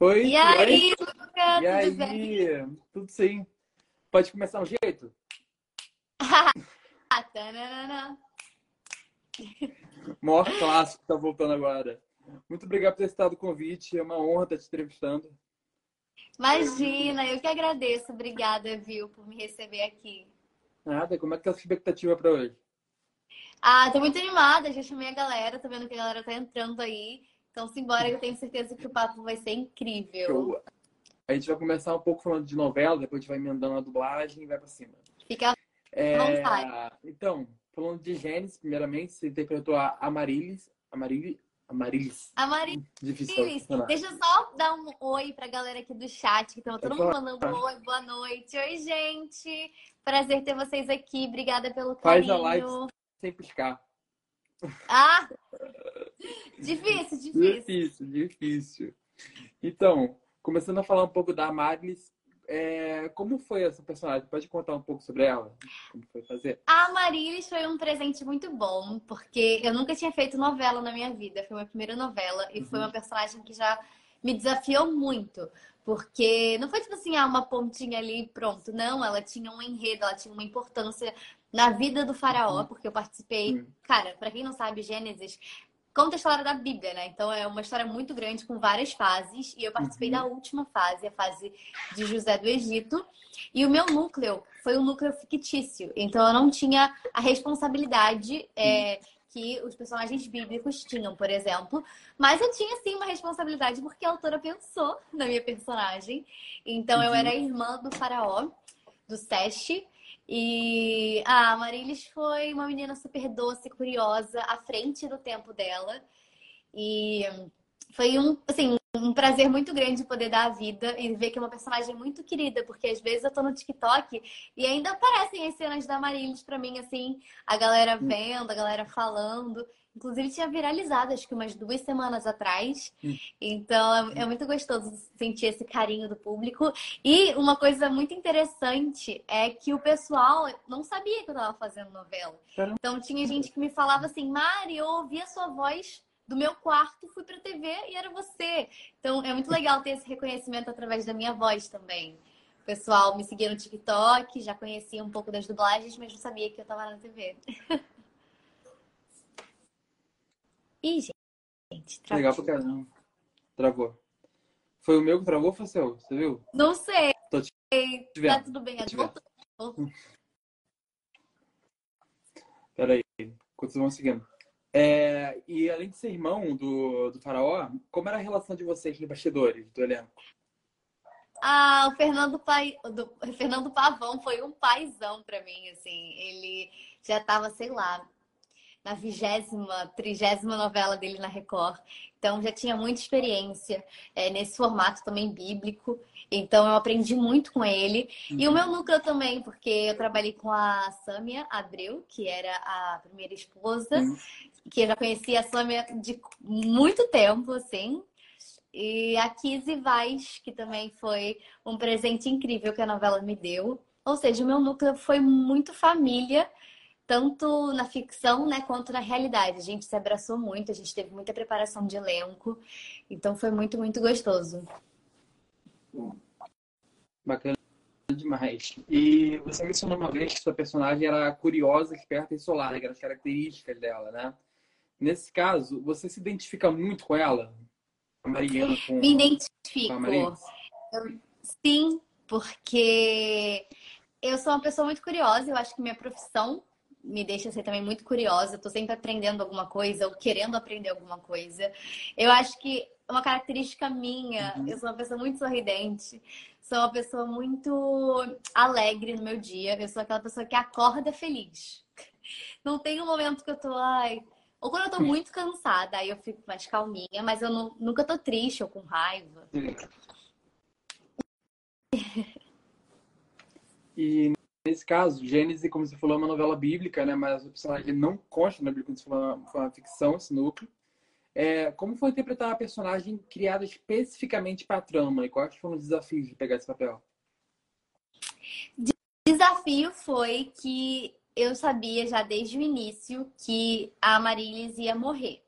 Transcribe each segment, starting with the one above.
Oi, E aí, oi. Luca, E aí? tudo bem? Tudo sim. Pode começar um jeito? Ah, maior clássico que tá voltando agora. Muito obrigado por ter citado o convite. É uma honra estar te entrevistando. Imagina, eu que agradeço. Obrigada, viu, por me receber aqui. Nada, como é que tá a sua expectativa para hoje? Ah, tô muito animada, já chamei a galera, tô vendo que a galera tá entrando aí. Então, simbora, eu tenho certeza que o papo vai ser incrível. Show. A gente vai começar um pouco falando de novela, depois a gente vai emendando a dublagem e vai para cima. Fica à É, vontade. então, falando de Gênesis, primeiramente, você interpretou a Amarilis. Amarilis? Amarilis. Amarilis, Difícil deixa eu só dar um oi pra galera aqui do chat, que estão todo mundo mandando oi, boa noite. Oi, gente. Prazer ter vocês aqui. Obrigada pelo Faz carinho. a live sem piscar. Ah! Difícil, difícil. Difícil, difícil. Então, começando a falar um pouco da Amarilis, é, como foi essa personagem? Pode contar um pouco sobre ela? Como foi fazer? A Amarilis foi um presente muito bom, porque eu nunca tinha feito novela na minha vida. Foi minha primeira novela e foi Uhum. uma personagem que já me desafiou muito. Porque não foi tipo assim, ah, uma pontinha ali e pronto. Não, ela tinha um enredo, ela tinha uma importância na vida do faraó, Uhum. porque eu participei. Cara, pra quem não sabe, Gênesis conta a história da Bíblia, né? Então é uma história muito grande com várias fases. E eu participei Uhum. da última fase, a fase de José do Egito. E o meu núcleo foi um núcleo fictício. Então eu não tinha a responsabilidade é, que os personagens bíblicos tinham, por exemplo. Mas eu tinha sim uma responsabilidade porque a autora pensou na minha personagem. Então eu Uhum. era a irmã do faraó, do Seste. E a Marilis foi uma menina super doce, curiosa, à frente do tempo dela. E foi um, assim, um prazer muito grande poder dar a vida e ver que é uma personagem muito querida, porque às vezes eu tô no TikTok e ainda aparecem as cenas da Marilis pra mim, assim, a galera vendo, a galera falando. Inclusive tinha viralizado, acho que umas duas semanas atrás. Hum. Então é é muito gostoso sentir esse carinho do público. E uma coisa muito interessante é que o pessoal não sabia que eu tava fazendo novela. Então tinha gente que me falava assim, Mari, eu ouvi a sua voz do meu quarto, fui pra TV e era você. Então é muito legal ter esse reconhecimento através da minha voz também. O pessoal me seguia no TikTok, já conhecia um pouco das dublagens, mas não sabia que eu tava na TV. Ih, gente, travou. Legal pra caramba. Travou. Foi o meu que travou ou foi o seu? Você viu? Não sei. Tô te Tá tudo bem. Voltou. Peraí, continuamos seguindo. É, e além de ser irmão do, do faraó, como era a relação de vocês nos bastidores do elenco? Ah, o Fernando, Pai... do... o Fernando Pavão foi um paizão pra mim, assim. Ele já tava, sei lá, na vigésima, trigésima novela dele na Record. Então já tinha muita experiência é, nesse formato também bíblico. Então eu aprendi muito com ele. E o meu núcleo também, porque eu trabalhei com a Sâmia Abreu, que era a primeira esposa, Hum. que eu já conhecia a Sâmia de muito tempo, assim. E a Kizzy Vaz, que também foi um presente incrível que a novela me deu. Ou seja, o meu núcleo foi muito família, tanto na ficção, né, quanto na realidade. A gente se abraçou muito, a gente teve muita preparação de elenco. Então foi muito, muito gostoso. Bacana demais. E você mencionou uma vez que sua personagem era curiosa, esperta e solar, né? as características dela, né? Nesse caso, você se identifica muito com ela? A Mariana com, Me com identifico. Marilis? Sim, porque eu sou uma pessoa muito curiosa, eu acho que minha profissão me deixa ser também muito curiosa, eu tô sempre aprendendo alguma coisa ou querendo aprender alguma coisa. Eu acho que uma característica minha, Uhum. eu sou uma pessoa muito sorridente, sou uma pessoa muito alegre no meu dia, eu sou aquela pessoa que acorda feliz. Não tem um momento que eu tô, ai, ou quando eu tô muito cansada, aí eu fico mais calminha, mas eu não- nunca tô triste ou com raiva. E nesse caso, Gênesis, como você falou, é uma novela bíblica, né? Mas o personagem não consta na Bíblia, como você falou, foi uma ficção, esse núcleo. É, como foi interpretar uma personagem criada especificamente para a trama? E quais foram os desafios de pegar esse papel? desafio foi que eu sabia já desde o início que a Marilis ia morrer.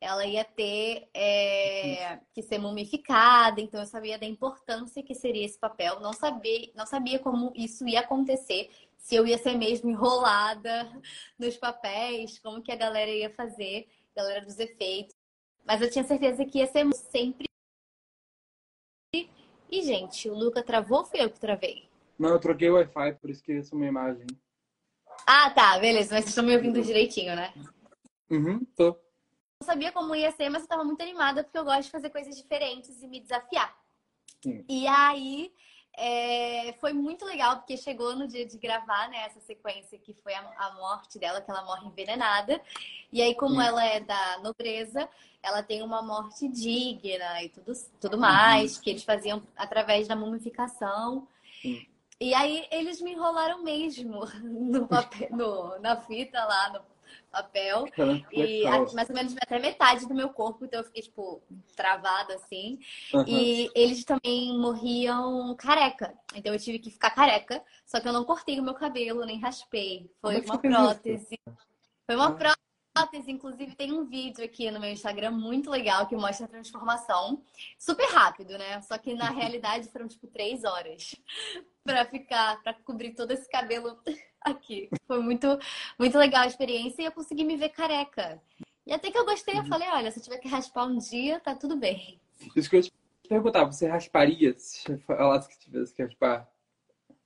Ela ia ter é, que ser mumificada, então eu sabia da importância que seria esse papel. Não sabia, não sabia como isso ia acontecer, se eu ia ser mesmo enrolada nos papéis, como que a galera ia fazer, a galera dos efeitos. Mas eu tinha certeza que ia ser sempre. E, gente, o Luca travou ou fui eu que travei? Não, eu troquei o Wi-Fi, por isso que essa é uma imagem. Ah, tá, beleza. Mas vocês estão me ouvindo direitinho, né? Uhum, tô. Não sabia como ia ser, mas eu tava muito animada porque eu gosto de fazer coisas diferentes e me desafiar. Sim. E aí é, foi muito legal porque chegou no dia de gravar né, essa sequência que foi a, a morte dela, que ela morre envenenada. E aí, como Sim. ela é da nobreza, ela tem uma morte digna e tudo, tudo mais, que eles faziam através da mumificação. Sim. E aí eles me enrolaram mesmo no papel, no, na fita lá, no papel. E Legal. a- mais ou menos até metade do meu corpo, então eu fiquei, tipo, travada assim. Aham. E eles também morriam careca. Então eu tive que ficar careca. Só que eu não cortei o meu cabelo, nem raspei. Foi Como é uma prótese. Foi uma Ah. prótese. Inclusive, tem um vídeo aqui no meu Instagram muito legal que mostra a transformação. Super rápido, né? Só que na realidade foram tipo três horas pra ficar, pra cobrir todo esse cabelo aqui. Foi muito, muito legal a experiência e eu consegui me ver careca. E até que eu gostei, eu Uhum. falei, olha, se eu tiver que raspar um dia, tá tudo bem. Isso que eu te perguntar, você rasparia se falasse que tivesse que raspar?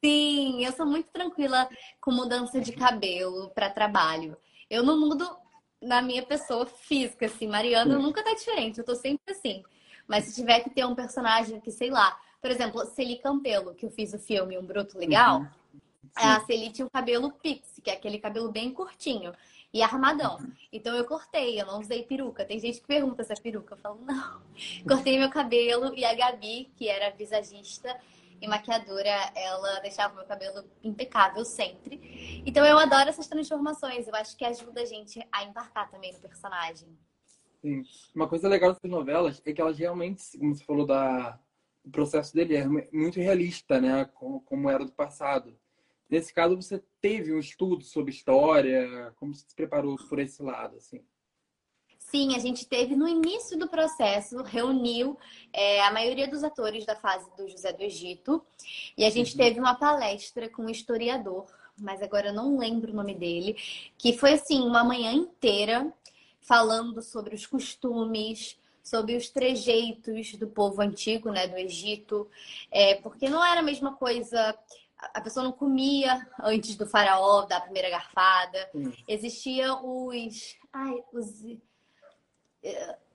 Sim, eu sou muito tranquila com mudança de cabelo para trabalho. Eu não mudo na minha pessoa física, assim. Mariana Sim. nunca tá diferente, eu tô sempre assim. Mas se tiver que ter um personagem que, sei lá, por exemplo, Celi Campelo, que eu fiz o filme Um Bruto Legal, Uhum. A Celi tinha um cabelo pixie, que é aquele cabelo bem curtinho e armadão. Então eu cortei, eu não usei peruca. Tem gente que pergunta se é peruca. Eu falo, não. Cortei meu cabelo e a Gabi, que era visagista e maquiadora, ela deixava meu cabelo impecável sempre. Então eu adoro essas transformações. Eu acho que ajuda a gente a embarcar também no personagem. Sim. Uma coisa legal dessas novelas é que elas realmente, como você falou da, o processo dele é muito realista, né? Como era do passado. Nesse caso, você teve um estudo sobre história, como você se preparou por esse lado, assim? Sim, a gente teve no início do processo, reuniu é, a maioria dos atores da fase do José do Egito, e a gente Uhum. teve uma palestra com um historiador, mas agora eu não lembro o nome dele, que foi assim, uma manhã inteira falando sobre os costumes, sobre os trejeitos do povo antigo, né, do Egito, é, porque não era a mesma coisa. A- pessoa não comia antes do faraó dar a primeira garfada. Sim. Existia os. Ai, os.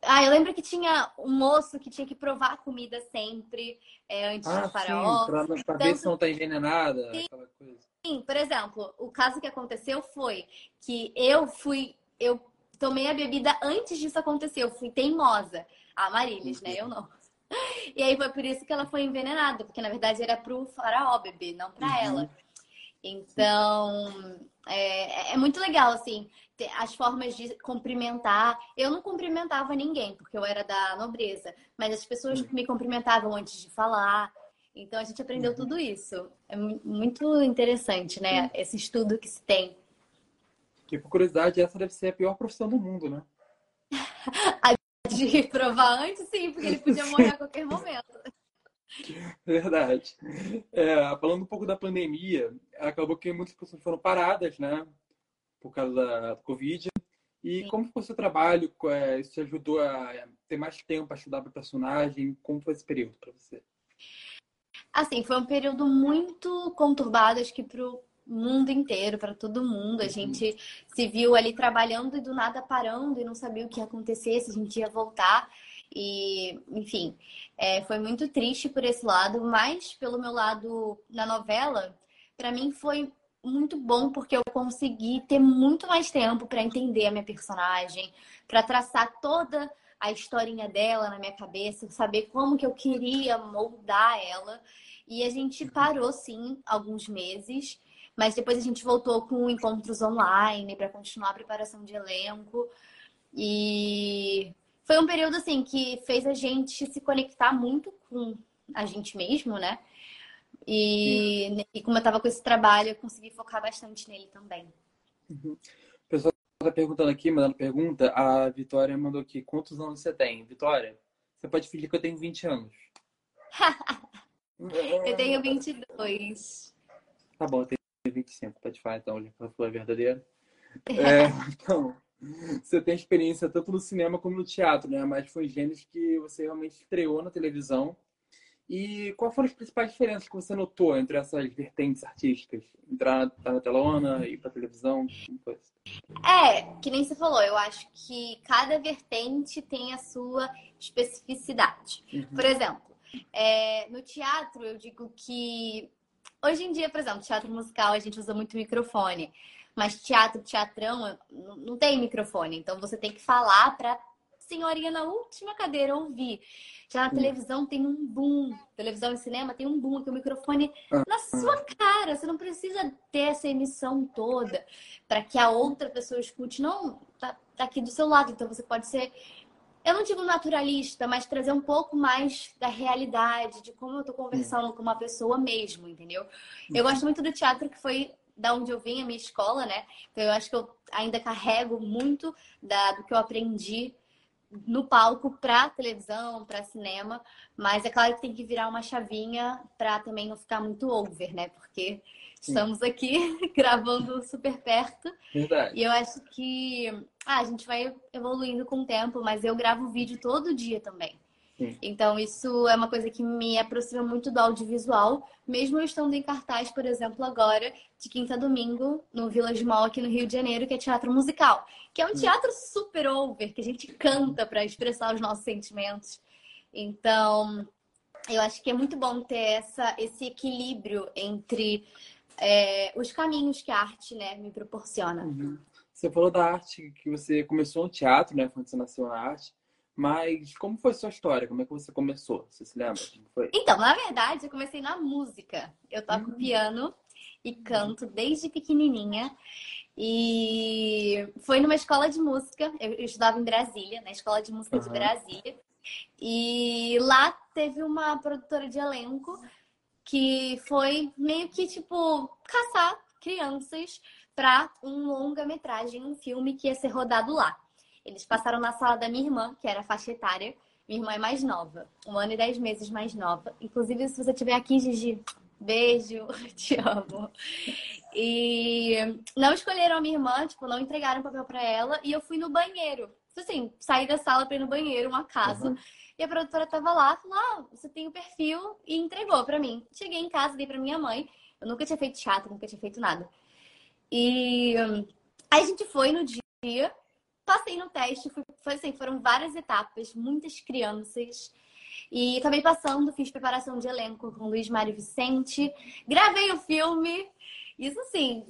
Ah, eu lembro que tinha um moço que tinha que provar a comida sempre é, antes Ah, do sim, faraó. pra, pra ver se não tá envenenada, aquela coisa. Sim, por exemplo, o caso que aconteceu foi que eu fui, eu tomei a bebida antes disso acontecer, eu fui teimosa. A Marilis, né? Eu não. E aí foi por isso que ela foi envenenada, porque na verdade era pro faraó beber, não pra Uhum. ela. Então, é, é muito legal, assim, as formas de cumprimentar. Eu não cumprimentava ninguém, porque eu era da nobreza, mas as pessoas Uhum. me cumprimentavam antes de falar. Então a gente aprendeu Uhum. tudo isso. É mu- muito interessante, né? Esse estudo que se tem. Que, por curiosidade, essa deve ser a pior profissão do mundo, né? De provar antes, sim, porque ele podia morrer a qualquer momento. Verdade. É, falando um pouco da pandemia, acabou que muitas pessoas foram paradas, né? Por causa da Covid. E Sim. como foi o seu trabalho? É, Isso te ajudou a ter mais tempo para estudar para personagem? Como foi esse período para você? Assim, foi um período muito conturbado, acho que pro mundo inteiro, para todo mundo. A Uhum. gente se viu ali trabalhando e do nada parando e não sabia o que ia acontecer, se a gente ia voltar. E, enfim, é, foi muito triste por esse lado, mas pelo meu lado na novela, para mim foi muito bom porque eu consegui ter muito mais tempo para entender a minha personagem, para traçar toda a historinha dela na minha cabeça, saber como que eu queria moldar ela. E a gente parou sim alguns meses, mas depois a gente voltou com encontros online para continuar a preparação de elenco. E foi um período assim que fez a gente se conectar muito com a gente mesmo, né? E, e como eu tava com esse trabalho, eu consegui focar bastante nele também. O pessoal tá perguntando aqui, mandando pergunta, a Vitória mandou aqui, quantos anos você tem? Vitória, você pode fingir que eu tenho 20 anos. eu tenho 22. Tá bom, eu tenho 25, pode falar então, já que ela falou a verdadeira. É, então, você tem experiência tanto no cinema como no teatro, né? Mas foi gêneros que você realmente estreou na televisão. E qual foram as principais diferenças que você notou entre essas vertentes artísticas? Entrar na telona, ir para televisão? É, que nem você falou, eu acho que cada vertente tem a sua especificidade. Uhum. Por exemplo, é, no teatro, eu digo que hoje em dia, por exemplo, teatro musical, a gente usa muito microfone. Mas teatro, teatrão, não tem microfone. Então você tem que falar para senhorinha na última cadeira ouvir. Já na televisão tem um boom. Televisão e cinema tem um boom, que o microfone ah. na sua cara. Você não precisa ter essa emissão toda para que a outra pessoa escute. Não, tá, tá aqui do seu lado. Então você pode ser eu não digo naturalista, mas trazer um pouco mais da realidade, de como eu tô conversando com uma pessoa mesmo, entendeu? Eu gosto muito do teatro que foi da onde eu vim, a minha escola, né? Então eu acho que eu ainda carrego muito da, do que eu aprendi no palco para televisão, para cinema, mas é claro que tem que virar uma chavinha para também não ficar muito over, né? Porque. Estamos aqui gravando super perto. Verdade. E eu acho que ah, a gente vai evoluindo com o tempo, mas eu gravo vídeo todo dia também. Então, isso é uma coisa que me aproxima muito do audiovisual, mesmo eu estando em cartaz, por exemplo, agora, de quinta a domingo, no Village Mall aqui no Rio de Janeiro, que é teatro musical, que é um teatro super over, que a gente canta para expressar os nossos sentimentos. Então, eu acho que é muito bom ter essa, esse equilíbrio entre é, os caminhos que a arte né, me proporciona. Uhum. Você falou da arte que você começou no teatro, né? Quando você nasceu na arte. Mas como foi sua história? Como é que você começou? Você se lembra? Então, na verdade, eu comecei na música. Eu toco uhum. piano e canto desde pequenininha. E foi numa escola de música. Eu estudava em Brasília, na escola de música uhum. de Brasília. E lá teve uma produtora de elenco que foi meio que tipo caçar crianças para um longa-metragem, um filme que ia ser rodado lá. Eles passaram na sala da minha irmã, que era faixa etária. Minha irmã é mais nova, um ano e dez meses mais nova. Inclusive, se você estiver aqui, Gigi, beijo, te amo. E não escolheram a minha irmã, tipo, não entregaram papel para ela. E eu fui no banheiro. Assim, saí da sala para ir no banheiro, uma casa. Uhum. E a produtora tava lá, falou: ah, você tem o perfil e entregou para mim. Cheguei em casa, dei para minha mãe. Eu nunca tinha feito teatro, nunca tinha feito nada. E aí a gente foi no dia, passei no teste, fui, foi assim, foram várias etapas, muitas crianças. E acabei passando, fiz preparação de elenco com Luiz Mário Vicente, gravei o filme. Isso assim,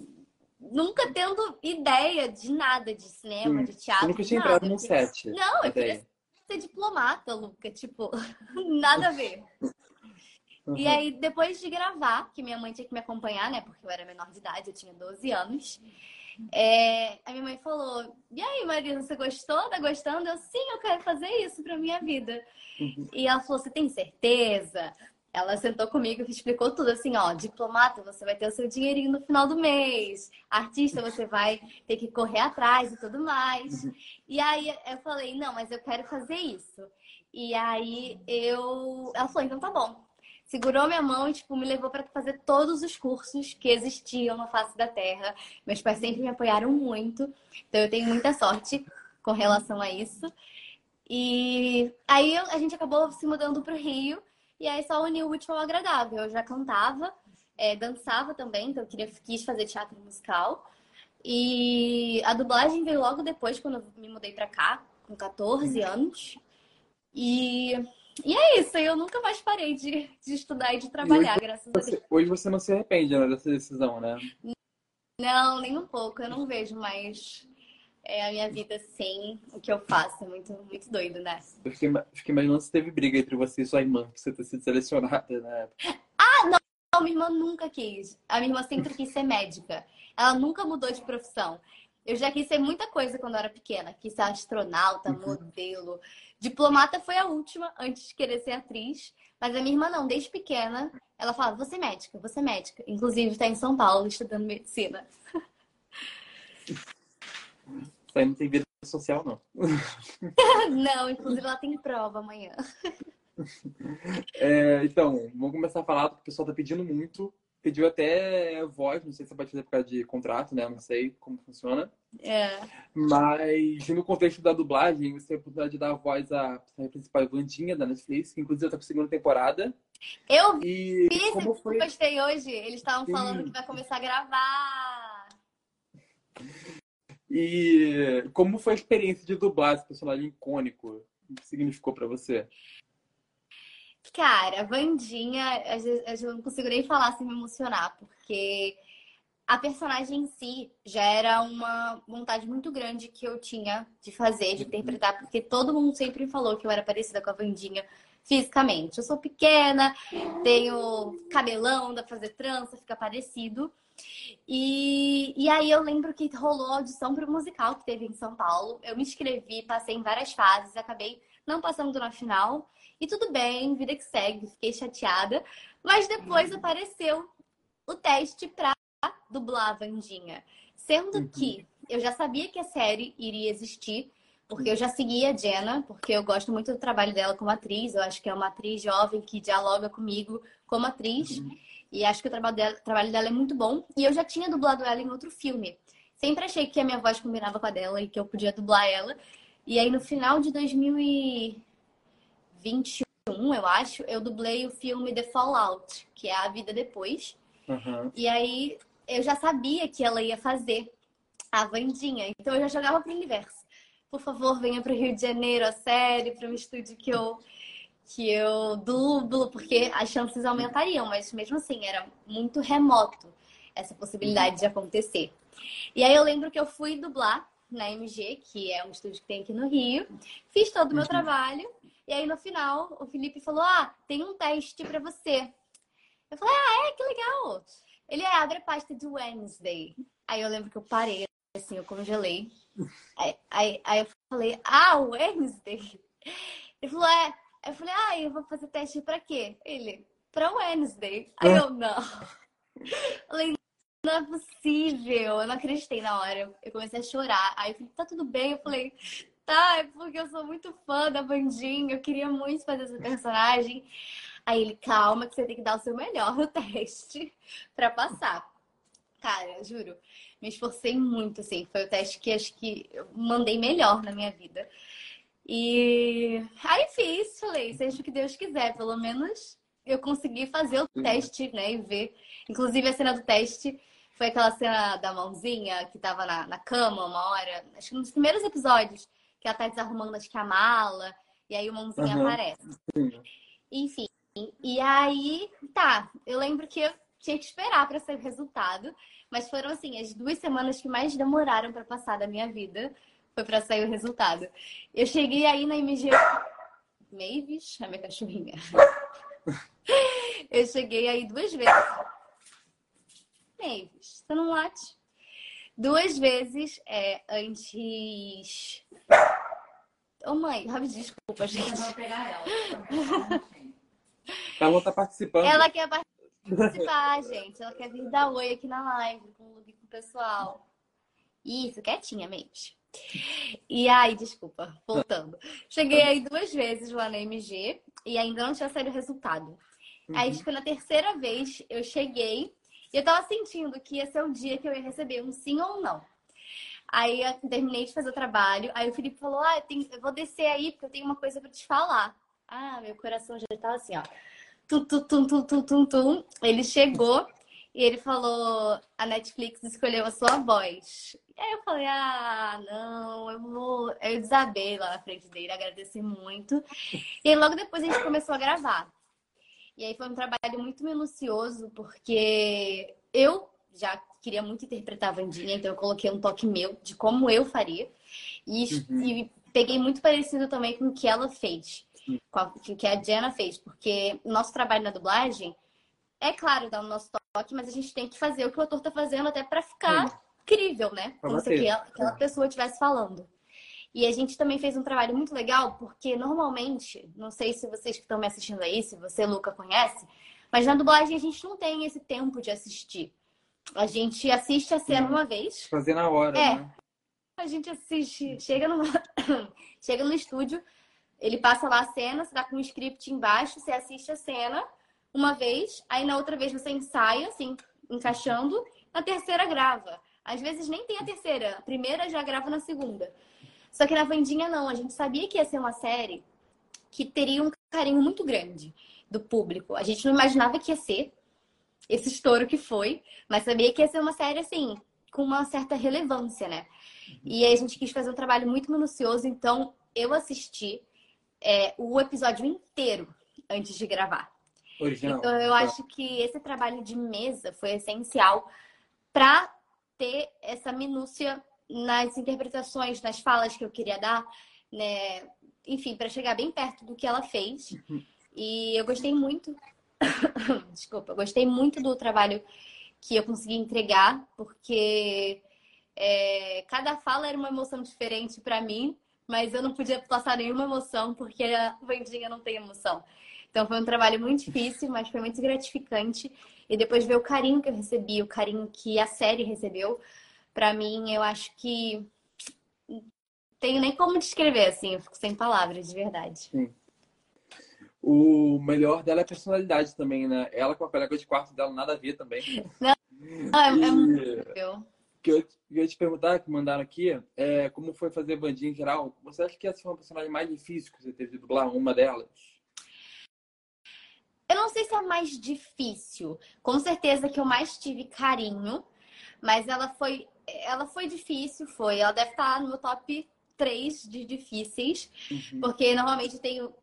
nunca tendo ideia de nada de cinema, de teatro. Você nunca tinha entrado no set. Não, eu queria ser diplomata, Luca. Tipo, nada a ver. Uhum. E aí, depois de gravar, que minha mãe tinha que me acompanhar, né? Porque eu era menor de idade, eu tinha 12 anos. É, a minha mãe falou: E aí, Marina, você gostou? Tá gostando? Eu, sim, eu quero fazer isso pra minha vida. Uhum. E ela falou: Você tem certeza? Ela sentou comigo e explicou tudo assim: Ó, diplomata, você vai ter o seu dinheirinho no final do mês. Artista, você vai ter que correr atrás e tudo mais. Uhum. E aí eu falei: Não, mas eu quero fazer isso. E aí eu. Ela falou: Então tá bom segurou minha mão e tipo, me levou para fazer todos os cursos que existiam na face da Terra. Meus pais sempre me apoiaram muito, então eu tenho muita sorte com relação a isso. E aí a gente acabou se mudando para o Rio e aí só uniu o último ao agradável. Eu já cantava, é, dançava também, então eu queria, quis fazer teatro musical. E a dublagem veio logo depois, quando eu me mudei para cá, com 14 anos. E e é isso, eu nunca mais parei de, de estudar e de trabalhar, hoje, graças você, a Deus. Hoje você não se arrepende né, dessa decisão, né? Não, nem um pouco. Eu não vejo mais é, a minha vida sem o que eu faço. É muito, muito doido, né? Eu fiquei, fiquei imaginando se teve briga entre você e sua irmã, que você ter sido selecionada na época. Ah, não! não! Minha irmã nunca quis. A minha irmã sempre quis ser médica. Ela nunca mudou de profissão. Eu já quis ser muita coisa quando eu era pequena. Quis ser astronauta, uhum. modelo. Diplomata foi a última, antes de querer ser atriz. Mas a minha irmã não, desde pequena, ela fala, você é médica, você é médica. Inclusive está em São Paulo estudando medicina. Aí não tem vida social, não. não, inclusive ela tem prova amanhã. É, então, vamos começar a falar, porque o pessoal tá pedindo muito. Pediu até voz, não sei se você pode fazer por causa de contrato, né? Não sei como funciona. É. Mas no contexto da dublagem, você tem a oportunidade de dar a voz à principal Vandinha da Netflix, que inclusive tá com a segunda temporada. Eu e vi como foi... postei hoje. Eles estavam falando que vai começar a gravar. E como foi a experiência de dublar esse personagem icônico? O que significou para você? Cara, Vandinha, eu não consigo nem falar sem me emocionar, porque a personagem em si já era uma vontade muito grande que eu tinha de fazer, de interpretar, porque todo mundo sempre falou que eu era parecida com a Vandinha fisicamente. Eu sou pequena, tenho cabelão, dá pra fazer trança, fica parecido. E, e aí eu lembro que rolou a audição para o musical que teve em São Paulo. Eu me inscrevi, passei em várias fases, acabei não passando na final. E tudo bem, vida que segue, fiquei chateada. Mas depois uhum. apareceu o teste para dublar a Vandinha. Sendo uhum. que eu já sabia que a série iria existir, porque eu já seguia a Jenna, porque eu gosto muito do trabalho dela como atriz. Eu acho que é uma atriz jovem que dialoga comigo como atriz. Uhum. E acho que o trabalho dela, o trabalho dela é muito bom. E eu já tinha dublado ela em outro filme. Sempre achei que a minha voz combinava com a dela e que eu podia dublar ela. E aí, no final de 2000 e... 21, eu acho, eu dublei o filme The Fallout, que é a vida depois. Uhum. E aí eu já sabia que ela ia fazer a Vandinha. Então eu já jogava pro universo. Por favor, venha para o Rio de Janeiro, a série, para um estúdio que eu que eu dublo, porque as chances aumentariam, mas mesmo assim era muito remoto essa possibilidade de acontecer. E aí eu lembro que eu fui dublar na MG, que é um estúdio que tem aqui no Rio, fiz todo o meu uhum. trabalho e aí no final, o Felipe falou: Ah, tem um teste para você. Eu falei: Ah, é? Que legal. Ele é, abre a pasta de Wednesday. Aí eu lembro que eu parei, assim, eu congelei. Aí, aí, aí eu falei: Ah, Wednesday? Ele falou: É. Aí eu falei: Ah, eu vou fazer teste para quê? Ele: Para Wednesday. Aí eu: Não. Eu falei: não é possível. Eu não acreditei na hora. Eu comecei a chorar. Aí eu falei, tá tudo bem? Eu falei, tá, é porque eu sou muito fã da Bandinha, eu queria muito fazer essa personagem. Aí ele, calma, que você tem que dar o seu melhor no teste para passar. Cara, juro, me esforcei muito, assim. Foi o teste que acho que eu mandei melhor na minha vida. E aí fiz, falei, seja o que Deus quiser, pelo menos eu consegui fazer o teste, né? E ver. Inclusive a cena do teste foi aquela cena da mãozinha que tava na, na cama uma hora, acho que nos primeiros episódios que ela tá desarrumando, acho que a mala, e aí o mãozinha uhum. aparece. Enfim, e aí, tá, eu lembro que eu tinha que esperar para sair o resultado, mas foram assim, as duas semanas que mais demoraram para passar da minha vida foi para sair o resultado. Eu cheguei aí na MG Mavis, a minha cachorrinha. Eu cheguei aí duas vezes. Mavis, você não late? duas vezes é, antes. Ô oh, mãe, desculpa, gente. Eu vou pegar ela. Ela tá participando. Ela quer participar, gente. Ela quer vir dar oi aqui na live com, com o pessoal. Isso, quietinha mesmo. E aí, desculpa, voltando. Cheguei aí duas vezes lá na MG e ainda não tinha saído o resultado. Uhum. Aí, tipo, na terceira vez eu cheguei e eu tava sentindo que ia ser o dia que eu ia receber um sim ou um não. Aí eu terminei de fazer o trabalho. Aí o Felipe falou: Ah, eu, tenho, eu vou descer aí porque eu tenho uma coisa para te falar. Ah, meu coração já tava assim, ó. Tum, tum, tum, tum, tum, tum, tum. Ele chegou e ele falou: A Netflix escolheu a sua voz. E aí eu falei: Ah, não, eu vou. Eu desabei lá na frente dele, agradeci muito. E aí logo depois a gente começou a gravar. E aí foi um trabalho muito minucioso, porque eu já queria muito interpretar a Vandinha, então eu coloquei um toque meu de como eu faria. E, uhum. e peguei muito parecido também com o que ela fez, com, a, com o que a Jenna fez, porque o nosso trabalho na dublagem é claro dar o nosso toque, mas a gente tem que fazer o que o ator tá fazendo até para ficar Sim. incrível, né? Como se aquela, aquela pessoa estivesse falando. E a gente também fez um trabalho muito legal, porque normalmente, não sei se vocês que estão me assistindo aí, se você, Luca, conhece, mas na dublagem a gente não tem esse tempo de assistir. A gente assiste a cena uma vez. Fazer na hora, é. né? a gente assiste, chega no, chega no estúdio, ele passa lá a cena, você tá com um script embaixo, você assiste a cena uma vez, aí na outra vez você ensaia, assim, encaixando, na terceira grava. Às vezes nem tem a terceira, a primeira já grava na segunda. Só que na Vandinha não, a gente sabia que ia ser uma série que teria um carinho muito grande do público. A gente não imaginava que ia ser esse estouro que foi, mas sabia que ia ser uma série assim, com uma certa relevância, né? E aí a gente quis fazer um trabalho muito minucioso, então eu assisti é, o episódio inteiro antes de gravar. Original. Então eu acho que esse trabalho de mesa foi essencial para ter essa minúcia nas interpretações, nas falas que eu queria dar, né? Enfim, para chegar bem perto do que ela fez. Uhum. E eu gostei muito. Desculpa, eu gostei muito do trabalho que eu consegui entregar, porque é, cada fala era uma emoção diferente para mim, mas eu não podia passar nenhuma emoção, porque a Vandinha não tem emoção. Então foi um trabalho muito difícil, mas foi muito gratificante. E depois ver o carinho que eu recebi, o carinho que a série recebeu, para mim, eu acho que tenho nem como descrever, assim, eu fico sem palavras, de verdade. Sim. O melhor dela é a personalidade também, né? Ela com a colega de quarto dela nada a ver também. Não, não é, é muito que eu ia te perguntar, que mandaram aqui, é como foi fazer bandinha em geral. Você acha que essa foi uma personagem mais difícil que você teve de dublar? Uma delas? Eu não sei se é a mais difícil. Com certeza que eu mais tive carinho, mas ela foi, ela foi difícil, foi. Ela deve estar no meu top 3 de difíceis, uhum. porque normalmente tenho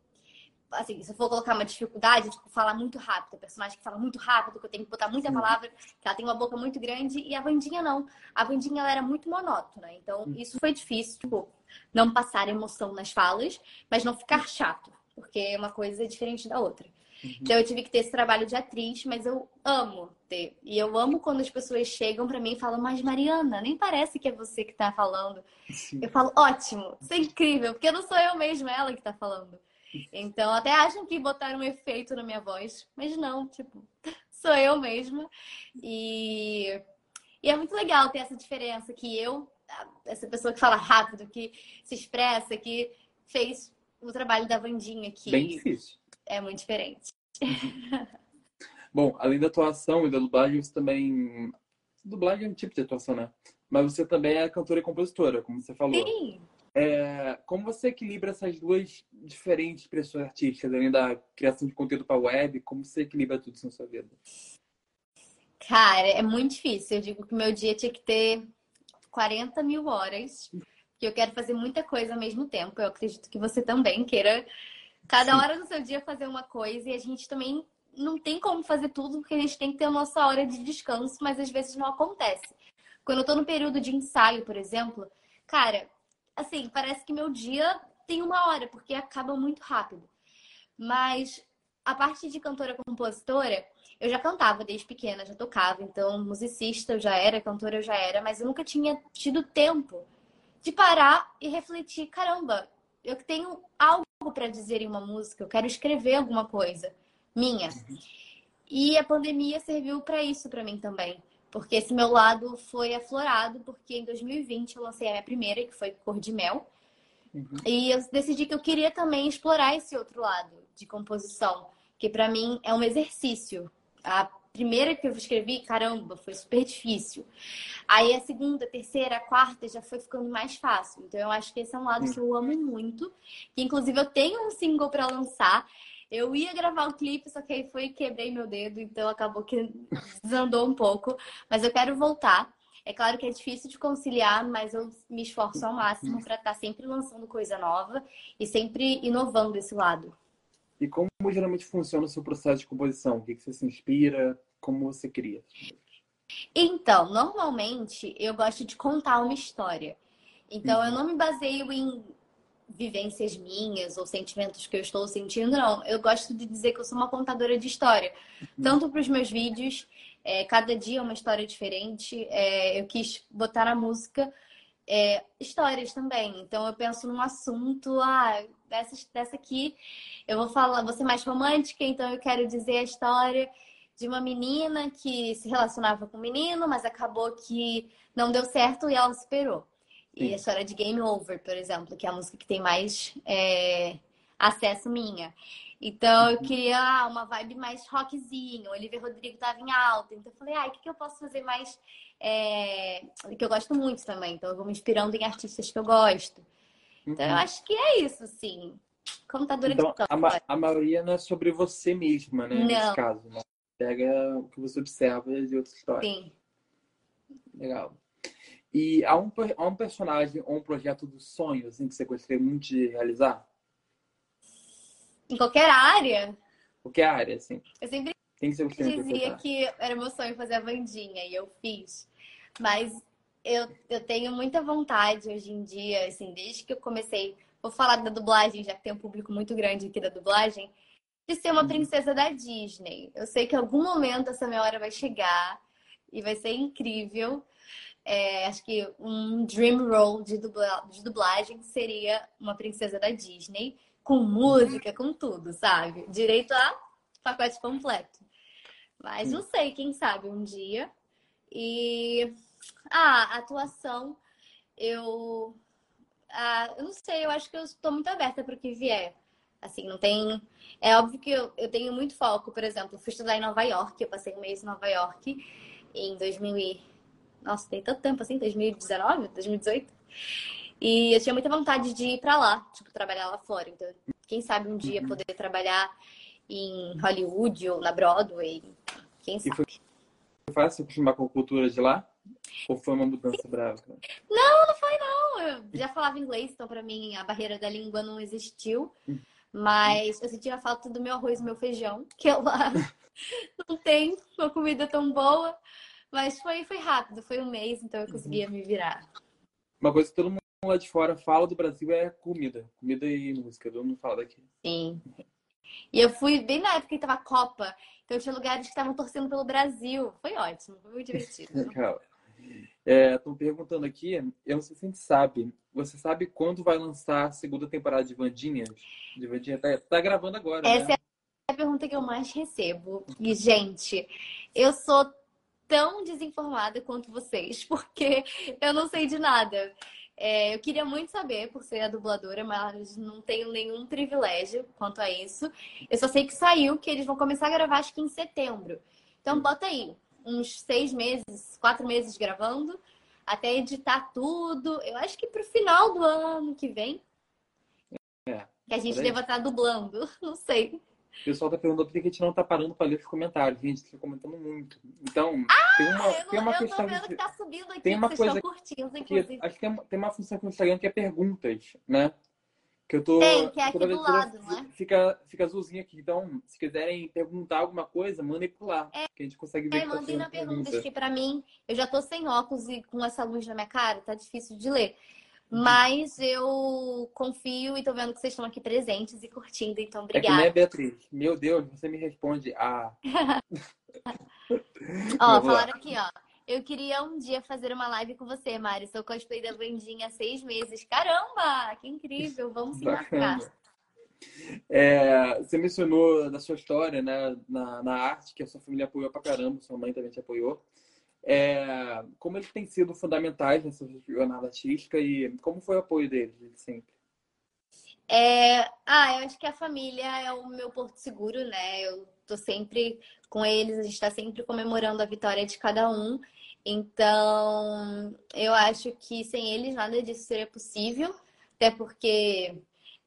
assim, se eu for colocar uma dificuldade, tipo, falar muito rápido, o personagem que fala muito rápido, que eu tenho que botar muita Sim. palavra, que ela tem uma boca muito grande, e a Vandinha não. A Vandinha, ela era muito monótona, então uhum. isso foi difícil, tipo, não passar emoção nas falas, mas não ficar chato, porque uma coisa é diferente da outra. Uhum. Então eu tive que ter esse trabalho de atriz, mas eu amo ter. E eu amo quando as pessoas chegam para mim e falam, mas Mariana, nem parece que é você que tá falando. Sim. Eu falo, ótimo, isso é incrível, porque não sou eu mesma, é ela que tá falando. Então até acham que botaram um efeito na minha voz, mas não, tipo, sou eu mesma. E, e é muito legal ter essa diferença que eu, essa pessoa que fala rápido, que se expressa, que fez o trabalho da Vandinha aqui. Bem difícil é muito diferente. Bom, além da atuação e da dublagem, você também. Dublagem é um tipo de atuação, né? Mas você também é cantora e compositora, como você falou. Sim. É... Como você equilibra essas duas diferentes expressões artísticas, além da criação de conteúdo para web? Como você equilibra tudo isso na sua vida? Cara, é muito difícil. Eu digo que meu dia tinha que ter 40 mil horas, porque eu quero fazer muita coisa ao mesmo tempo. Eu acredito que você também queira Cada Sim. hora do seu dia fazer uma coisa e a gente também não tem como fazer tudo porque a gente tem que ter a nossa hora de descanso, mas às vezes não acontece. Quando eu tô no período de ensaio, por exemplo, cara, assim, parece que meu dia tem uma hora, porque acaba muito rápido. Mas a parte de cantora compositora, eu já cantava desde pequena, já tocava, então musicista eu já era, cantora eu já era, mas eu nunca tinha tido tempo de parar e refletir, caramba, eu tenho algo para dizer em uma música, eu quero escrever alguma coisa minha. E a pandemia serviu para isso para mim também, porque esse meu lado foi aflorado, porque em 2020 eu lancei a minha primeira, que foi Cor de Mel. Uhum. E eu decidi que eu queria também explorar esse outro lado de composição, que para mim é um exercício. A primeira que eu escrevi, caramba, foi super difícil. Aí a segunda, a terceira, a quarta já foi ficando mais fácil. Então eu acho que esse é um lado que eu amo muito. Que inclusive eu tenho um single para lançar. Eu ia gravar o clipe, só que aí foi quebrei meu dedo, então acabou que desandou um pouco. Mas eu quero voltar. É claro que é difícil de conciliar, mas eu me esforço ao máximo para estar tá sempre lançando coisa nova e sempre inovando esse lado. E como geralmente funciona o seu processo de composição? O que, você se inspira? Como você cria? Então, normalmente eu gosto de contar uma história. Então, uhum. eu não me baseio em vivências minhas ou sentimentos que eu estou sentindo, não. Eu gosto de dizer que eu sou uma contadora de história. Uhum. Tanto para os meus vídeos, é, cada dia é uma história diferente. É, eu quis botar na música é, histórias também. Então eu penso num assunto, ah, dessa, dessa aqui eu vou falar, vou ser mais romântica, então eu quero dizer a história de uma menina que se relacionava com um menino, mas acabou que não deu certo e ela superou. E a história de Game Over, por exemplo, que é a música que tem mais é, acesso minha. Então eu uhum. queria uma vibe mais rockzinho. O Oliver Rodrigo tava em alta. Então eu falei, ai, ah, o que, que eu posso fazer mais. É... Que eu gosto muito também. Então eu vou me inspirando em artistas que eu gosto. Então uhum. eu acho que é isso, sim. Contadora então, de campo. A, ma a maioria não é sobre você mesma, né? Não. Nesse caso. Né? Pega o que você observa de outras histórias. Sim. Legal. E há um, há um personagem ou um projeto dos sonhos assim, que você gostaria muito de realizar? Em qualquer área? Qualquer área, sim. Eu sempre Tem que ser dizia que era meu sonho fazer a Vandinha e eu fiz. Mas eu, eu tenho muita vontade hoje em dia, assim, desde que eu comecei. Vou falar da dublagem, já que tem um público muito grande aqui da dublagem, de ser uma uhum. princesa da Disney. Eu sei que em algum momento essa minha hora vai chegar e vai ser incrível. É, acho que um dream role de, dubla, de dublagem seria uma princesa da Disney, com música, com tudo, sabe? Direito a pacote completo. Mas não sei, quem sabe um dia. E ah, atuação, eu. Ah, eu não sei, eu acho que eu estou muito aberta para o que vier. Assim, não tem. É óbvio que eu, eu tenho muito foco, por exemplo, fui estudar em Nova York, eu passei um mês em Nova York em 2000 e... Nossa, tem tanto tempo assim, 2019, 2018. E eu tinha muita vontade de ir para lá, tipo, trabalhar lá fora. Então, quem sabe um dia uhum. poder trabalhar em Hollywood ou na Broadway, quem sabe. E foi fácil acostumar com a cultura de lá? Ou foi uma mudança brava? Não, não foi não. Eu já falava inglês, então para mim a barreira da língua não existiu. Hum. Mas eu sentia falta do meu arroz e meu feijão, que eu lá não tem uma comida tão boa. Mas foi, foi rápido, foi um mês, então eu conseguia me virar. Uma coisa que todo mundo lá de fora fala do Brasil é comida. Comida e música, todo mundo fala daqui. Sim. E eu fui bem na época que tava Copa. Então tinha lugares que estavam torcendo pelo Brasil. Foi ótimo, foi muito divertido. Legal. Estão é, perguntando aqui, eu não sei se a gente sabe. Você sabe quando vai lançar a segunda temporada de Vandinha? De Vandinha tá, tá gravando agora. Né? Essa né? é a pergunta que eu mais recebo. E, gente, eu sou tão desinformada quanto vocês, porque eu não sei de nada. É, eu queria muito saber, por ser a dubladora, mas não tenho nenhum privilégio quanto a isso. Eu só sei que saiu, que eles vão começar a gravar acho que em setembro. Então bota aí, uns seis meses, quatro meses gravando, até editar tudo. Eu acho que pro final do ano que vem. É, que a gente deva estar dublando, não sei. O pessoal tá perguntando por que a gente não tá parando para ler os comentários. Gente, tá comentando muito. Então, ah, tem uma, eu, tem uma eu questão. Tô vendo que tá subindo aqui, tem uma coisa curtindo, que, acho que tem, tem uma função com o Instagram que é perguntas, né? Que eu tô. Tem, que é aqui do lado, não é? Fica, fica azulzinho aqui. Então, se quiserem perguntar alguma coisa, mandem por lá. É, que a gente consegue ver. É, tá mandem na pergunta, que pra mim, eu já tô sem óculos e com essa luz na minha cara, tá difícil de ler. Mas eu confio e tô vendo que vocês estão aqui presentes e curtindo, então obrigada. É que, né, Beatriz? Meu Deus, você me responde. Ah. ó, falaram aqui, ó. Eu queria um dia fazer uma live com você, Mari. Sou cosplay da Vandinha há seis meses. Caramba, que incrível. Vamos se marcar. É, você mencionou da sua história, né, na, na arte, que a sua família apoiou pra caramba, sua mãe também te apoiou é, como eles têm sido fundamentais nessa jornada artística e como foi o apoio deles sempre? É, ah, eu acho que a família é o meu porto seguro, né? Eu tô sempre com eles, a gente está sempre comemorando a vitória de cada um. Então, eu acho que sem eles nada disso seria possível, até porque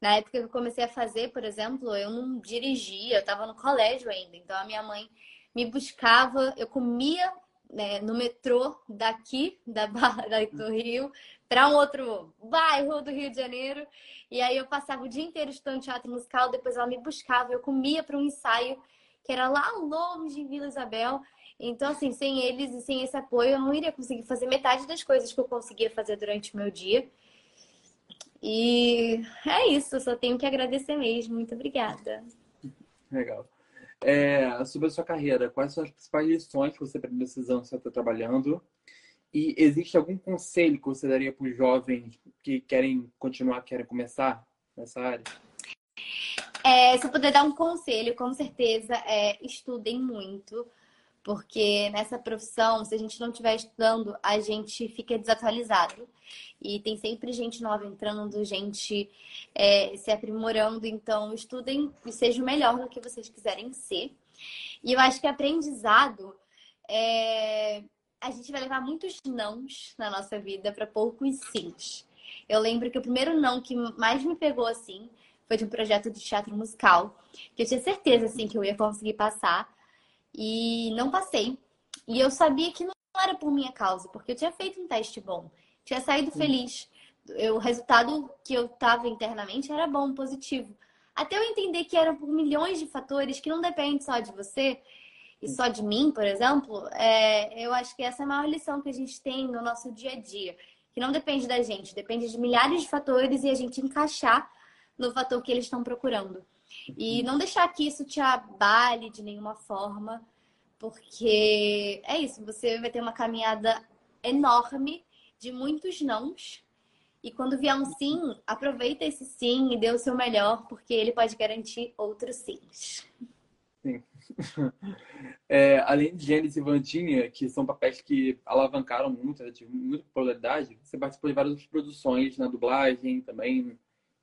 na época que eu comecei a fazer, por exemplo, eu não dirigia, eu estava no colégio ainda. Então, a minha mãe me buscava, eu comia né, no metrô daqui da Barra do Rio para um outro bairro do Rio de Janeiro. E aí eu passava o dia inteiro estudando teatro musical, depois ela me buscava, eu comia para um ensaio que era lá longe em Vila Isabel. Então, assim, sem eles e sem esse apoio, eu não iria conseguir fazer metade das coisas que eu conseguia fazer durante o meu dia. E é isso, só tenho que agradecer mesmo. Muito obrigada. Legal. É, sobre a sua carreira, quais são as principais lições que você aprendeu nesses anos que você está trabalhando? E existe algum conselho que você daria para os jovens que querem continuar, querem começar nessa área? É, se eu puder dar um conselho, com certeza, é estudem muito, Porque nessa profissão, se a gente não estiver estudando, a gente fica desatualizado. E tem sempre gente nova entrando, gente é, se aprimorando. Então, estudem e sejam melhor do que vocês quiserem ser. E eu acho que aprendizado é... a gente vai levar muitos nãos na nossa vida para poucos sims. Eu lembro que o primeiro não que mais me pegou assim foi de um projeto de teatro musical, que eu tinha certeza assim que eu ia conseguir passar e não passei. E eu sabia que não era por minha causa, porque eu tinha feito um teste bom, tinha saído feliz. Eu, o resultado que eu tava internamente era bom, positivo. Até eu entender que eram por milhões de fatores que não dependem só de você e só de mim, por exemplo, é, eu acho que essa é a maior lição que a gente tem no nosso dia a dia. Que não depende da gente, depende de milhares de fatores e a gente encaixar no fator que eles estão procurando. E não deixar que isso te abale de nenhuma forma, porque é isso, você vai ter uma caminhada enorme de muitos nãos e quando vier um sim, aproveita esse sim e dê o seu melhor, porque ele pode garantir outros sims. Sim. É, além de Gênesis e Vandinha, que são papéis que alavancaram muito, né, de muita popularidade, você participou de várias produções na dublagem também,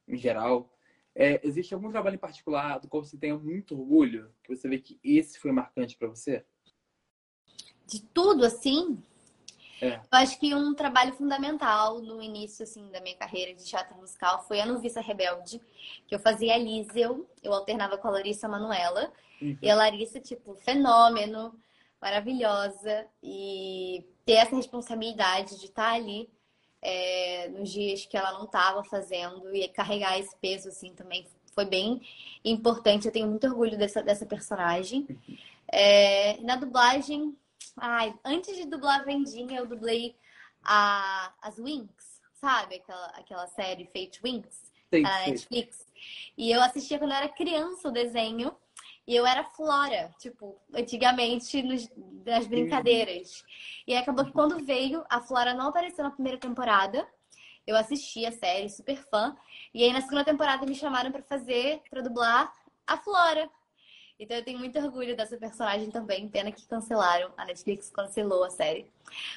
em geral. É, existe algum trabalho em particular do qual você tenha muito orgulho, que você vê que esse foi marcante para você? De tudo, assim? É. Eu acho que um trabalho fundamental no início assim da minha carreira de teatro musical foi a Noviça Rebelde, que eu fazia a Liesel, eu alternava com a Larissa Manuela. Uhum. E a Larissa, tipo, fenômeno, maravilhosa. E ter essa responsabilidade de estar ali é, nos dias que ela não estava fazendo e carregar esse peso, assim, também foi bem importante. Eu tenho muito orgulho dessa, dessa personagem. É, na dublagem, Ai, antes de dublar a Vendinha, eu dublei a, as Winx, sabe? Aquela, aquela série Fate Winx, da Netflix. E eu assistia quando eu era criança o desenho. E eu era Flora, tipo, antigamente nos, nas brincadeiras. E aí acabou que quando veio, a Flora não apareceu na primeira temporada. Eu assisti a série, super fã. E aí na segunda temporada me chamaram para fazer, para dublar a Flora. Então eu tenho muito orgulho dessa personagem também. Pena que cancelaram. A Netflix cancelou a série.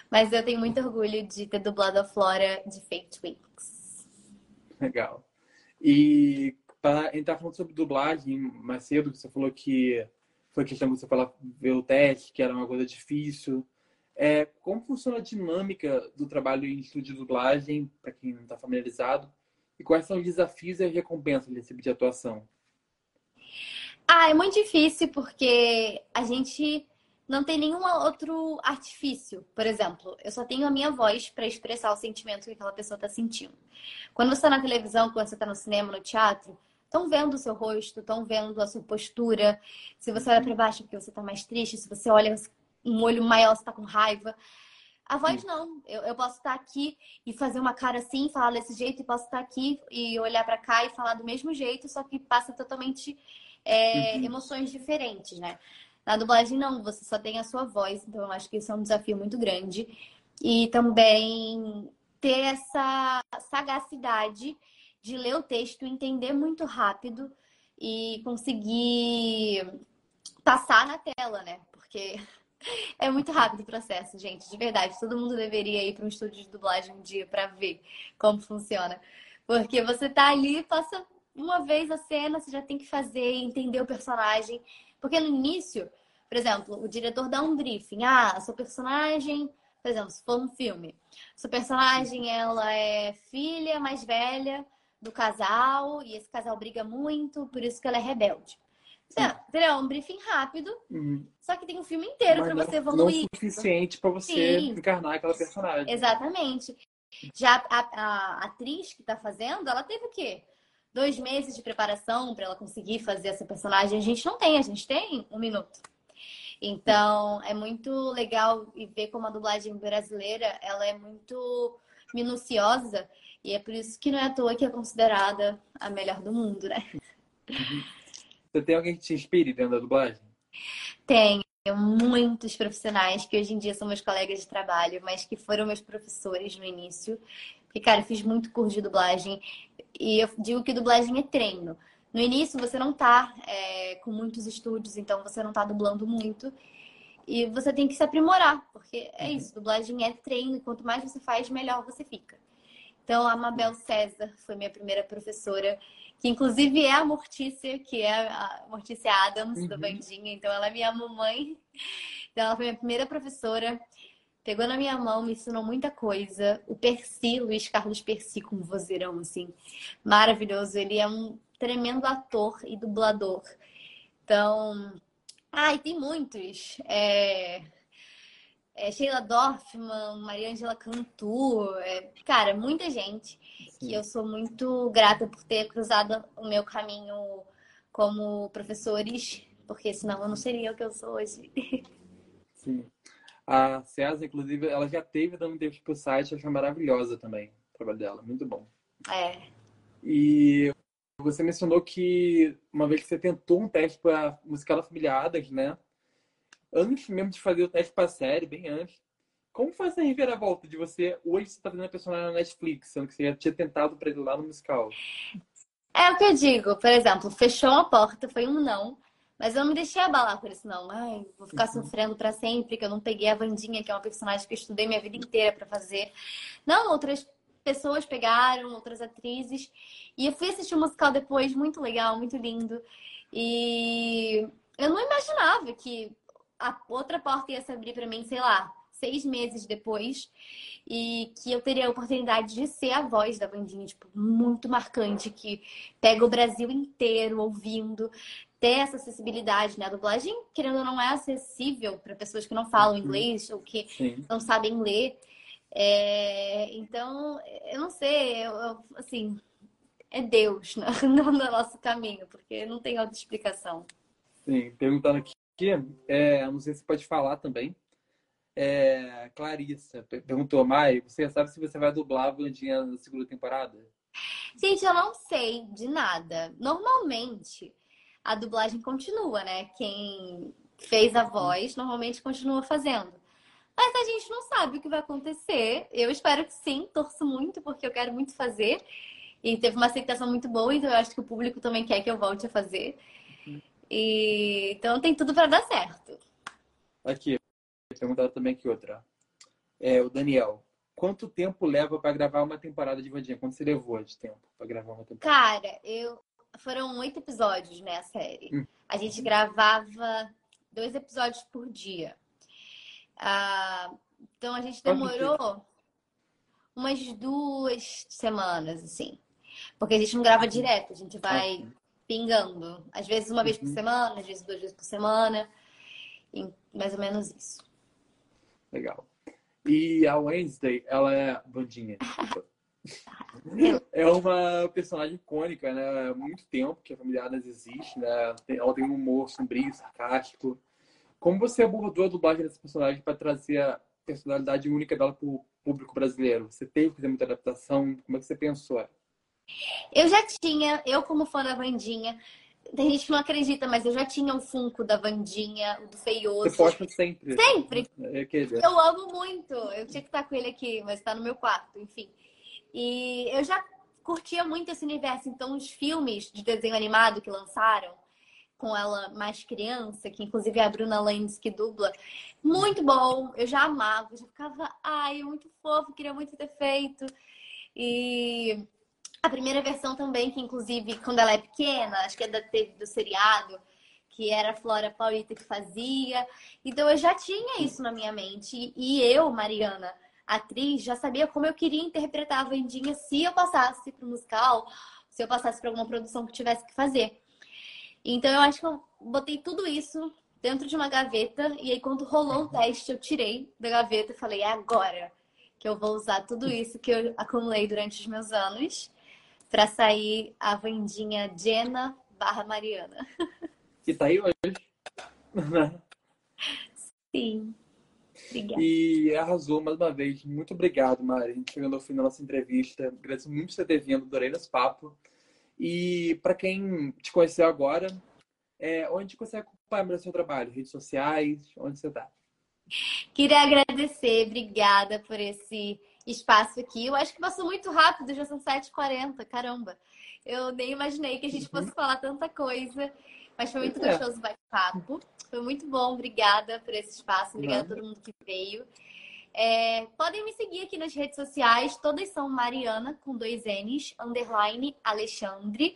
Mas eu tenho muito orgulho de ter dublado a Flora de Fate Winx. Legal. E para entrar falando sobre dublagem mais cedo, você falou que foi questão que você falou ver o teste, que era uma coisa difícil. É, como funciona a dinâmica do trabalho em estúdio de dublagem, para quem não está familiarizado? E quais são os desafios e as recompensas desse tipo de atuação? Ah, é muito difícil porque a gente não tem nenhum outro artifício. Por exemplo, eu só tenho a minha voz para expressar o sentimento que aquela pessoa está sentindo. Quando você está na televisão, quando você está no cinema, no teatro, estão vendo o seu rosto, estão vendo a sua postura. Se você olha para baixo, porque você está mais triste. Se você olha um olho maior, você está com raiva. A voz não. Eu, eu posso estar aqui e fazer uma cara assim, falar desse jeito, e posso estar aqui e olhar para cá e falar do mesmo jeito, só que passa totalmente é, uhum. emoções diferentes, né? Na dublagem, não, você só tem a sua voz, então eu acho que isso é um desafio muito grande. E também ter essa sagacidade de ler o texto, entender muito rápido e conseguir passar na tela, né? Porque é muito rápido o processo, gente, de verdade. Todo mundo deveria ir para um estúdio de dublagem um dia para ver como funciona. Porque você tá ali, passa uma vez a cena, você já tem que fazer, entender o personagem. Porque no início, por exemplo, o diretor dá um briefing. Ah, sua personagem, por exemplo, se for um filme, sua personagem ela é filha mais velha do casal e esse casal briga muito, por isso que ela é rebelde. Entendeu? Um briefing rápido, uhum. só que tem um filme inteiro para você evoluir. Não suficiente para você Sim. encarnar aquela personagem. Exatamente. Já a, a, a atriz que está fazendo, ela teve o quê? dois meses de preparação para ela conseguir fazer essa personagem. A gente não tem, a gente tem um minuto. Então, é muito legal e ver como a dublagem brasileira ela é muito minuciosa e é por isso que não é à toa que é considerada a melhor do mundo, né? Você tem alguém que te inspire dentro da dublagem? Tenho muitos profissionais que hoje em dia são meus colegas de trabalho, mas que foram meus professores no início. Porque, cara, eu fiz muito curso de dublagem e eu digo que dublagem é treino. No início você não tá é, com muitos estúdios, então você não tá dublando muito. E você tem que se aprimorar, porque é isso, dublagem é treino, e quanto mais você faz, melhor você fica. Então, a Mabel César foi minha primeira professora, que inclusive é a Mortícia, que é a Mortícia Adams uhum. da Bandinha. Então, ela é minha mamãe. Então, ela foi minha primeira professora. Pegou na minha mão, me ensinou muita coisa. O Percy, Luiz Carlos Percy, com um vozeirão, assim, maravilhoso. Ele é um tremendo ator e dublador. Então, ai, tem muitos. É é, Sheila Dorfman, Mariângela Cantu, é, cara, muita gente Sim. que eu sou muito grata por ter cruzado o meu caminho como professores, porque senão eu não seria o que eu sou hoje. Sim. A César, inclusive, ela já teve dando tempo pro site, eu achei maravilhosa também o trabalho dela, muito bom. É. E você mencionou que uma vez que você tentou um teste para musical Familiadas, né? Antes mesmo de fazer o teste para série, bem antes. Como foi essa reviravolta de você hoje você tá fazendo a personagem na Netflix, sendo que você já tinha tentado para ele lá no musical? É o que eu digo, por exemplo, fechou a porta, foi um não, mas eu não me deixei abalar por isso não. Ai, vou ficar uhum. sofrendo para sempre, que eu não peguei a Vandinha, que é uma personagem que eu estudei minha vida inteira para fazer. Não, outras pessoas pegaram, outras atrizes. E eu fui assistir o um musical depois, muito legal, muito lindo. E eu não imaginava que a outra porta ia se abrir para mim, sei lá, seis meses depois, e que eu teria a oportunidade de ser a voz da bandinha, tipo, muito marcante, que pega o Brasil inteiro ouvindo, ter essa acessibilidade, né? A dublagem, querendo ou não, é acessível para pessoas que não falam uhum. inglês ou que Sim. não sabem ler. É... Então, eu não sei, eu, eu, assim, é Deus né? no nosso caminho, porque não tem outra explicação. Sim, perguntando aqui aqui, é, não sei se pode falar também. É, Clarissa perguntou, Mai, você sabe se você vai dublar a Vandinha na segunda temporada? Gente, eu não sei de nada. Normalmente, a dublagem continua, né? Quem fez a voz normalmente continua fazendo. Mas a gente não sabe o que vai acontecer. Eu espero que sim, torço muito, porque eu quero muito fazer. E teve uma aceitação muito boa, então eu acho que o público também quer que eu volte a fazer. E... Então tem tudo para dar certo. Aqui, perguntar também aqui outra. É, o Daniel, quanto tempo leva para gravar uma temporada de Vandinha? Quanto você levou de tempo para gravar uma temporada? Cara, eu foram oito episódios, né, a série. Hum. A gente gravava dois episódios por dia. Ah, então a gente demorou umas duas semanas, assim. Porque a gente não grava direto, a gente vai pingando. Às vezes uma vez por uhum. semana, às vezes duas vezes por semana. E mais ou menos isso. Legal. E a Wednesday, ela é bandinha. é uma personagem icônica, né? Há muito tempo que a família Adams existe, né? Ela tem um humor sombrio, sarcástico. Como você abordou a dublagem dessa personagem para trazer a personalidade única dela para o público brasileiro? Você teve que fazer muita adaptação? Como é que você pensou? Eu já tinha, eu como fã da Vandinha, tem gente que não acredita, mas eu já tinha o Funko da Vandinha, o do Feioso. Você posta sempre. Sempre. É eu amo muito. Eu tinha que estar com ele aqui, mas está no meu quarto, enfim. E eu já curtia muito esse universo. Então, os filmes de desenho animado que lançaram, com ela mais criança, que inclusive é a Bruna Lenz que dubla, muito bom. Eu já amava, eu já ficava, ai, muito fofo, queria muito ter feito. E a primeira versão também, que inclusive quando ela é pequena, acho que é da, do seriado, que era a Flora Paulita que fazia. Então eu já tinha isso na minha mente. E eu, Mariana, atriz, já sabia como eu queria interpretar a Vendinha se eu passasse para o musical, se eu passasse para alguma produção que tivesse que fazer. Então eu acho que eu botei tudo isso dentro de uma gaveta e aí quando rolou o teste eu tirei da gaveta e falei é agora que eu vou usar tudo isso que eu acumulei durante os meus anos para sair a vendinha Jenna barra Mariana. Que tá aí hoje. Sim. Obrigada. E arrasou mais uma vez. Muito obrigado, Mari. A gente chegando ao fim da nossa entrevista. Agradeço muito por você ter vindo, adorei nosso papo. E para quem te conheceu agora, é, onde você acompanha o seu trabalho? Redes sociais? Onde você está? Queria agradecer, obrigada por esse espaço aqui. Eu acho que passou muito rápido, já são 7h40, caramba. Eu nem imaginei que a gente fosse uhum. falar tanta coisa, mas foi muito é. gostoso o bate-papo. Foi Foi muito bom. Obrigada por esse espaço. Obrigada a todo mundo que veio. É, podem me seguir aqui nas redes sociais. Todas são Mariana, com dois N's, underline Alexandre.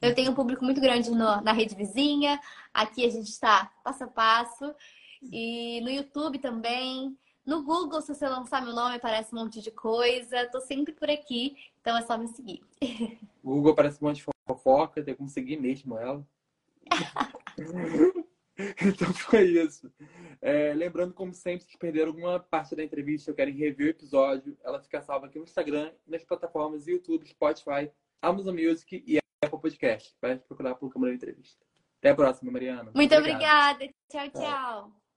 Eu tenho um público muito grande no, na rede vizinha. Aqui a gente está passo a passo. E no YouTube também. No Google, se você lançar meu nome, aparece um monte de coisa. Tô sempre por aqui, então é só me seguir. O Google aparece um monte de fofoca, tem como seguir mesmo ela. então foi isso. É, lembrando, como sempre, se perderam alguma parte da entrevista ou querem rever o episódio, ela fica salva aqui no Instagram nas plataformas YouTube, Spotify, Amazon Music e Apple Podcast. Vai procurar por Câmara de Entrevista. Até a próxima, Mariana. Muito obrigada. Tchau, tchau.